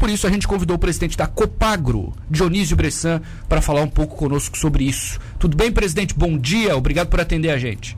Por isso a gente convidou o presidente da Copagro, Dionísio Bressan, para falar um pouco conosco sobre isso. Tudo bem, presidente? Bom dia, obrigado por atender a gente.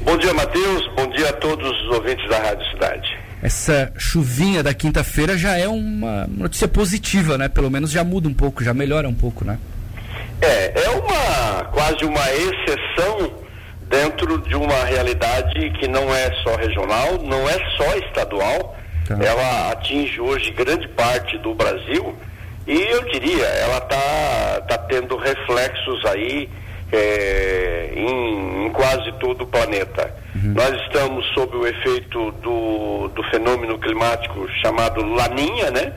Bom dia, Matheus. Bom dia a todos os ouvintes da Rádio Cidade. Essa chuvinha da quinta-feira já é uma notícia positiva, né? Pelo menos já muda um pouco, já melhora um pouco, né? É, é uma quase uma exceção dentro de uma realidade que não é só regional, não é só estadual Tá. Ela atinge hoje grande parte do Brasil e eu diria, ela está tá tendo reflexos aí é, em, em, quase todo o planeta. Uhum. Nós estamos sob o efeito do, do fenômeno climático chamado Laninha, né?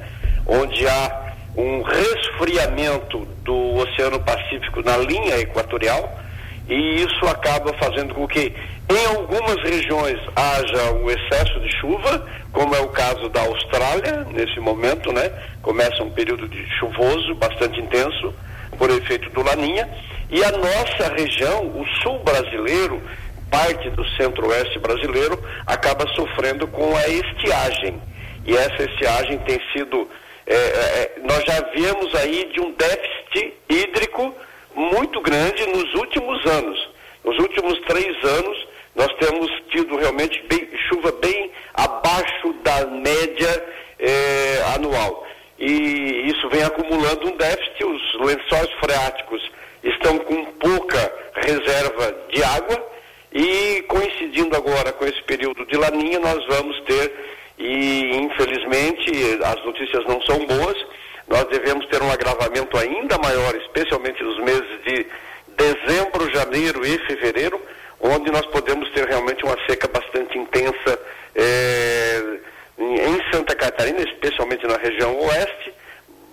Onde há um resfriamento do Oceano Pacífico na linha equatorial e isso acaba fazendo com que em algumas regiões haja um excesso de chuva, como é o caso da Austrália, nesse momento, né? Começa um período de chuvoso bastante intenso, por efeito do Laninha, e a nossa região, o sul brasileiro, parte do centro-oeste brasileiro, acaba sofrendo com a estiagem. E essa estiagem tem sido. É, é, nós já viemos aí de um déficit hídrico muito grande nos últimos anos. Nos últimos três anos, nós temos tido realmente bem, chuva bem abaixo da média eh, anual. E isso vem acumulando um déficit, os lençóis freáticos estão com pouca reserva de água e coincidindo agora com esse período de laninha, nós vamos ter, e infelizmente as notícias não são boas, nós devemos ter um agravamento ainda maior, especialmente nos meses de dezembro, janeiro e fevereiro, onde nós podemos ter realmente uma seca bastante intensa é, em Santa Catarina, especialmente na região oeste,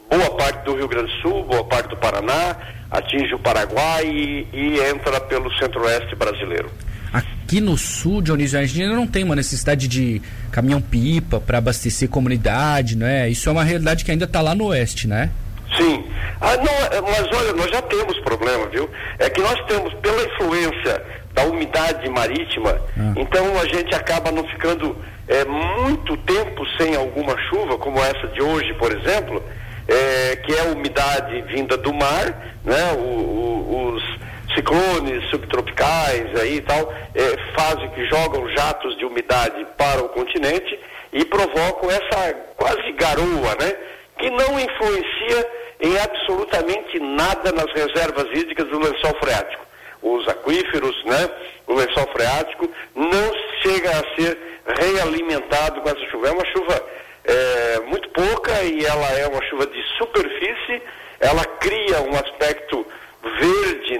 boa parte do Rio Grande do Sul, boa parte do Paraná, atinge o Paraguai e, e entra pelo centro-oeste brasileiro. Aqui no sul, Dionísio, a gente não tem uma necessidade de caminhão-pipa para abastecer comunidade, né? Isso é uma realidade que ainda está lá no oeste, né? Sim. Ah, não, é, mas olha, nós já temos problema, viu? É que nós temos, pela influência da umidade marítima, ah. então a gente acaba não ficando é, muito tempo sem alguma chuva, como essa de hoje, por exemplo, é, que é a umidade vinda do mar, né? O, o, os ciclones subtropicais aí e tal, é, fazem que jogam jatos de umidade para o continente e provocam essa quase garoa, né? Que não influencia em absolutamente nada nas reservas hídricas do lençol freático. Os aquíferos, né? O lençol freático não chega a ser realimentado com essa chuva. É uma chuva é, muito pouca e ela é uma chuva de superfície, ela cria um aspecto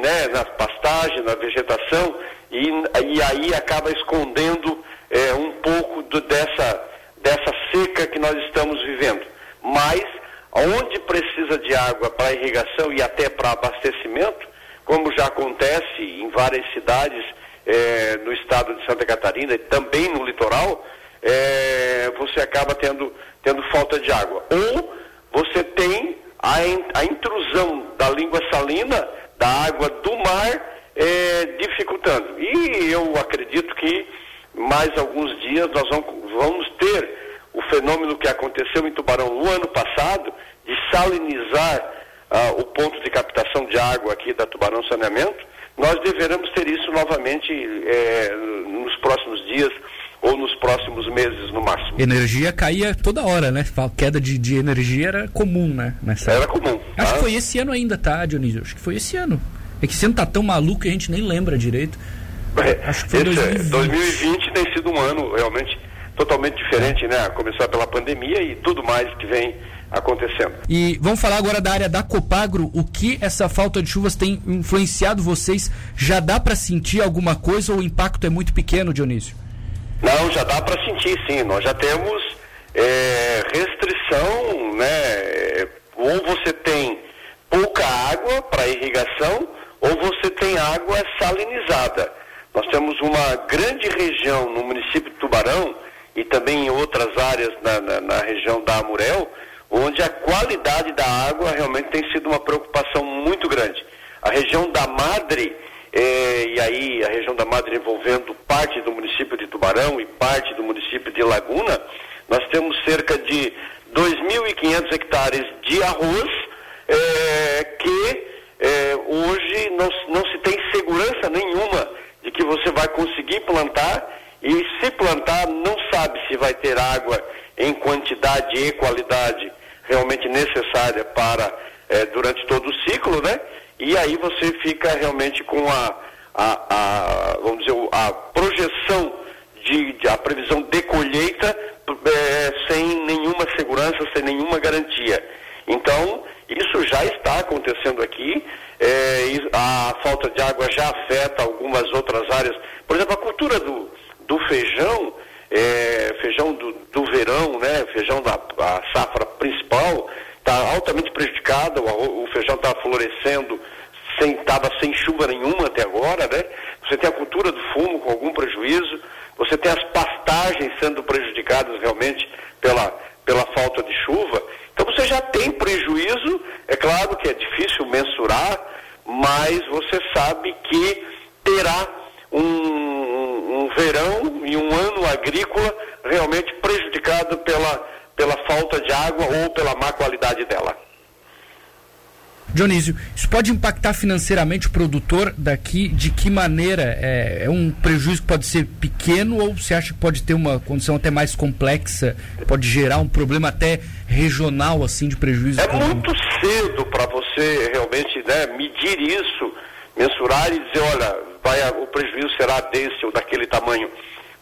né, na pastagem, na vegetação, e, e aí acaba escondendo é, um pouco do, dessa, dessa seca que nós estamos vivendo. Mas, onde precisa de água para irrigação e até para abastecimento, como já acontece em várias cidades é, no estado de Santa Catarina e também no litoral, é, você acaba tendo, tendo falta de água. Ou você tem a, a intrusão da língua salina, da água do mar, é, dificultando. E eu acredito que mais alguns dias nós vamos, vamos ter o fenômeno que aconteceu em Tubarão no ano passado, de salinizar ah, o ponto de captação de água aqui da Tubarão Saneamento, nós deveremos ter isso novamente é, nos próximos dias ou nos próximos meses no máximo. Energia caía toda hora, né? A queda de, de energia era comum, né? Nessa era comum. Acho que foi esse ano ainda, tá, Dionísio? Acho que foi esse ano. É que esse ano tá tão maluco que a gente nem lembra direito. É, Acho que foi 2020. 2020 tem sido um ano realmente totalmente diferente, né? A começar pela pandemia e tudo mais que vem acontecendo. E vamos falar agora da área da Copagro. O que essa falta de chuvas tem influenciado vocês? Já dá para sentir alguma coisa ou o impacto é muito pequeno, Dionísio? Não, já dá para sentir, sim. Nós já temos é, restrição, né? Ou você tem pouca água para irrigação, ou você tem água salinizada. Nós temos uma grande região no município de Tubarão e também em outras áreas na, na, na região da Amurel, onde a qualidade da água realmente tem sido uma preocupação muito grande. A região da Madre aí a região da Madre envolvendo parte do município de Tubarão e parte do município de Laguna, nós temos cerca de 2.500 hectares de arroz é, que é, hoje não, não se tem segurança nenhuma de que você vai conseguir plantar e se plantar não sabe se vai ter água em quantidade e qualidade realmente necessária para é, durante todo o ciclo, né? E aí você fica realmente com a, a, a vamos dizer, a projeção de, de, a previsão de colheita é, sem nenhuma segurança, sem nenhuma garantia. Então, isso já está acontecendo aqui. É, a falta de água já afeta algumas outras áreas. Por exemplo, a cultura do, do feijão, é, feijão do, do, verão, né, feijão da safra principal, está altamente prejudicada. O, o feijão está florescendo estava sem chuva nenhuma até agora, né? Você tem a cultura do fumo com algum prejuízo, você tem as pastagens sendo prejudicadas realmente pela, pela falta de chuva. Então você já tem prejuízo, é claro que é difícil mensurar, mas você sabe que terá um, um, um verão e um ano agrícola realmente prejudicado pela, pela falta de água ou pela má qualidade dela. Dionísio, isso pode impactar financeiramente o produtor daqui? De que maneira? É, é, um prejuízo que pode ser pequeno ou você acha que pode ter uma condição até mais complexa? Pode gerar um problema até regional assim de prejuízo? É muito cedo para você realmente né, medir isso, mensurar e dizer, olha, vai, o prejuízo será desse ou daquele tamanho.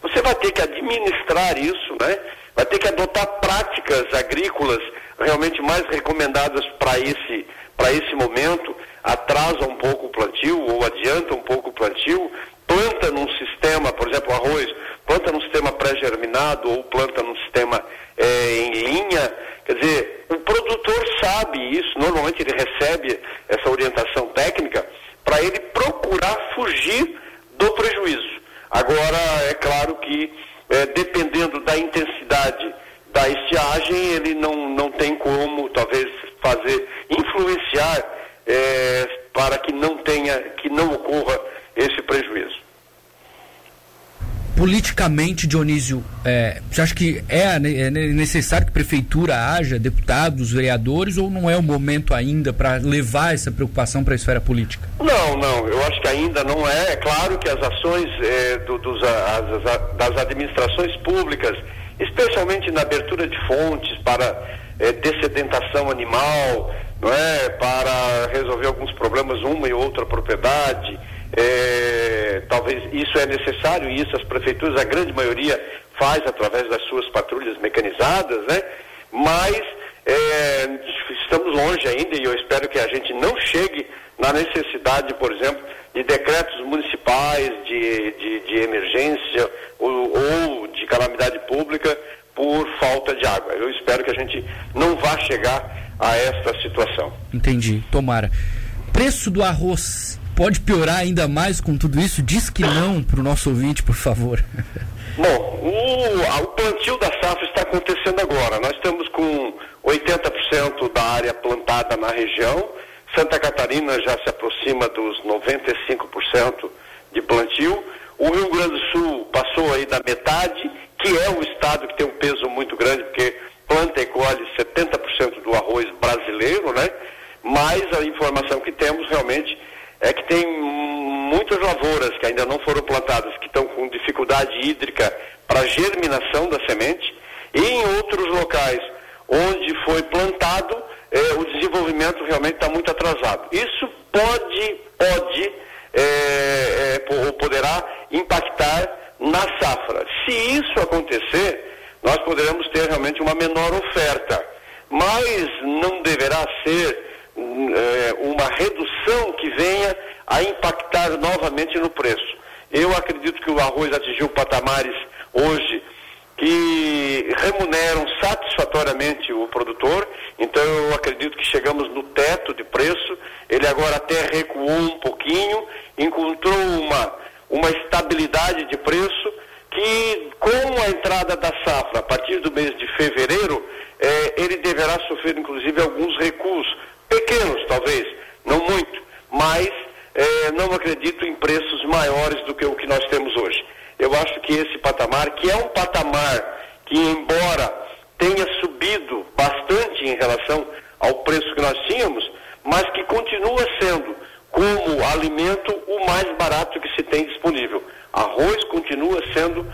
Você vai ter que administrar isso, né? Vai ter que adotar práticas agrícolas realmente mais recomendadas para esse para esse momento, atrasa um pouco o plantio ou adianta um pouco o plantio, planta num sistema, por exemplo, arroz, planta num sistema pré-germinado ou planta num sistema é, em linha. Quer dizer, o produtor sabe isso, normalmente ele recebe essa orientação técnica para ele procurar fugir do prejuízo. Agora, é claro que, é, dependendo da intensidade da estiagem, ele não, não tem como, talvez, fazer, é, para que não tenha, que não ocorra esse prejuízo. Politicamente, Dionísio, é, você acha que é, é necessário que a prefeitura haja, deputados, vereadores, ou não é o momento ainda para levar essa preocupação para a esfera política? Não, não, eu acho que ainda não é. É claro que as ações é, do, dos, as, as, das administrações públicas, especialmente na abertura de fontes para é, dessedentação animal, não é? para resolver alguns problemas, uma e outra propriedade. É, talvez isso é necessário e isso as prefeituras, a grande maioria, faz através das suas patrulhas mecanizadas, né? mas é, estamos longe ainda e eu espero que a gente não chegue na necessidade, por exemplo, de decretos municipais de, de, de emergência ou, ou de calamidade pública por falta de água. Eu espero que a gente não vá chegar a esta situação. Entendi, tomara. Preço do arroz pode piorar ainda mais com tudo isso? Diz que não para o nosso ouvinte, por favor. Bom, o, o plantio da safra está acontecendo agora. Nós estamos com 80% da área plantada na região. Santa Catarina já se aproxima dos 95% de plantio. O Rio Grande do Sul passou aí da metade que é o estado que tem um peso muito grande, porque planta e colhe 70% do arroz brasileiro, né? Mas a informação realmente é que tem muitas lavouras que ainda não foram plantadas, que estão com dificuldade hídrica para germinação da semente, e em outros locais onde foi plantado, é, o desenvolvimento realmente está muito atrasado. Isso pode, pode, é, poderá impactar na safra. Se isso acontecer, nós poderemos ter realmente uma menor oferta, mas não deverá ser uma redução que venha a impactar novamente no preço. Eu acredito que o arroz atingiu patamares hoje que remuneram satisfatoriamente o produtor, então eu acredito que chegamos no teto de preço, ele agora até recuou um pouquinho, encontrou uma uma estabilidade de preço que, com a entrada da safra a partir do mês de fevereiro, eh, ele deverá sofrer inclusive alguns recuos, pequenos talvez, não muito, mas eh, não acredito em preços maiores do que o que nós temos hoje. Eu acho esse patamar, que é um patamar que, embora tenha subido bastante em relação ao preço que nós tínhamos, mas que continua sendo, como alimento, o mais barato que se tem disponível. Arroz continua sendo,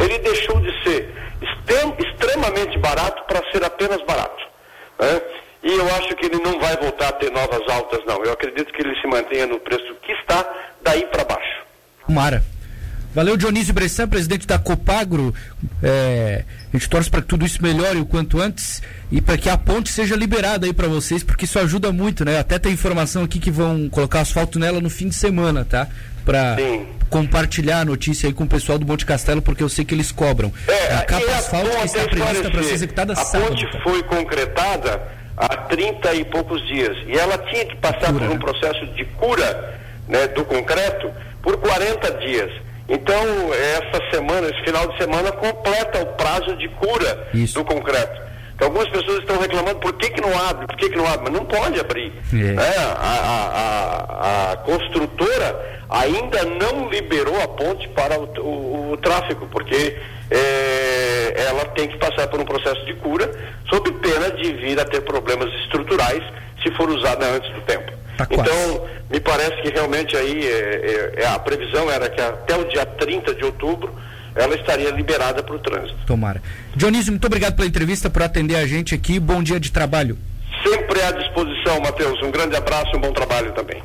ele deixou de ser extrem, extremamente barato para ser apenas barato. Né? E eu acho que ele não vai voltar a ter novas altas, não. Eu acredito que ele se mantenha no preço que está, daí para baixo. Mara. Valeu, Dionísio Bressan, presidente da Copagro. É, a gente torce para que tudo isso melhore o quanto antes e para que a ponte seja liberada aí para vocês, porque isso ajuda muito, né? Até tem informação aqui que vão colocar asfalto nela no fim de semana, tá? Para compartilhar a notícia aí com o pessoal do Monte Castelo, porque eu sei que eles cobram. É, a capa asfalto está prevista para ser executada a sábado. A ponte foi concretada há 30 e poucos dias e ela tinha que passar cura, por um né? processo de cura né, do concreto por 40 dias. Então, essa semana, esse final de semana, completa o prazo de cura Isso. do concreto. Então, algumas pessoas estão reclamando por que, que não abre, por que, que não abre, mas não pode abrir. É. É, a, a, a, construtora ainda não liberou a ponte para o, o, o tráfego, porque é, ela tem que passar por um processo de cura, sob pena de vir a ter problemas estruturais se for usada antes do tempo. Tá então, me parece que realmente aí é, é, é, a previsão era que até o dia 30 de outubro ela estaria liberada para o trânsito. Tomara. Dionísio, muito obrigado pela entrevista, por atender a gente aqui. Bom dia de trabalho. Sempre à disposição, Matheus. Um grande abraço e um bom trabalho também.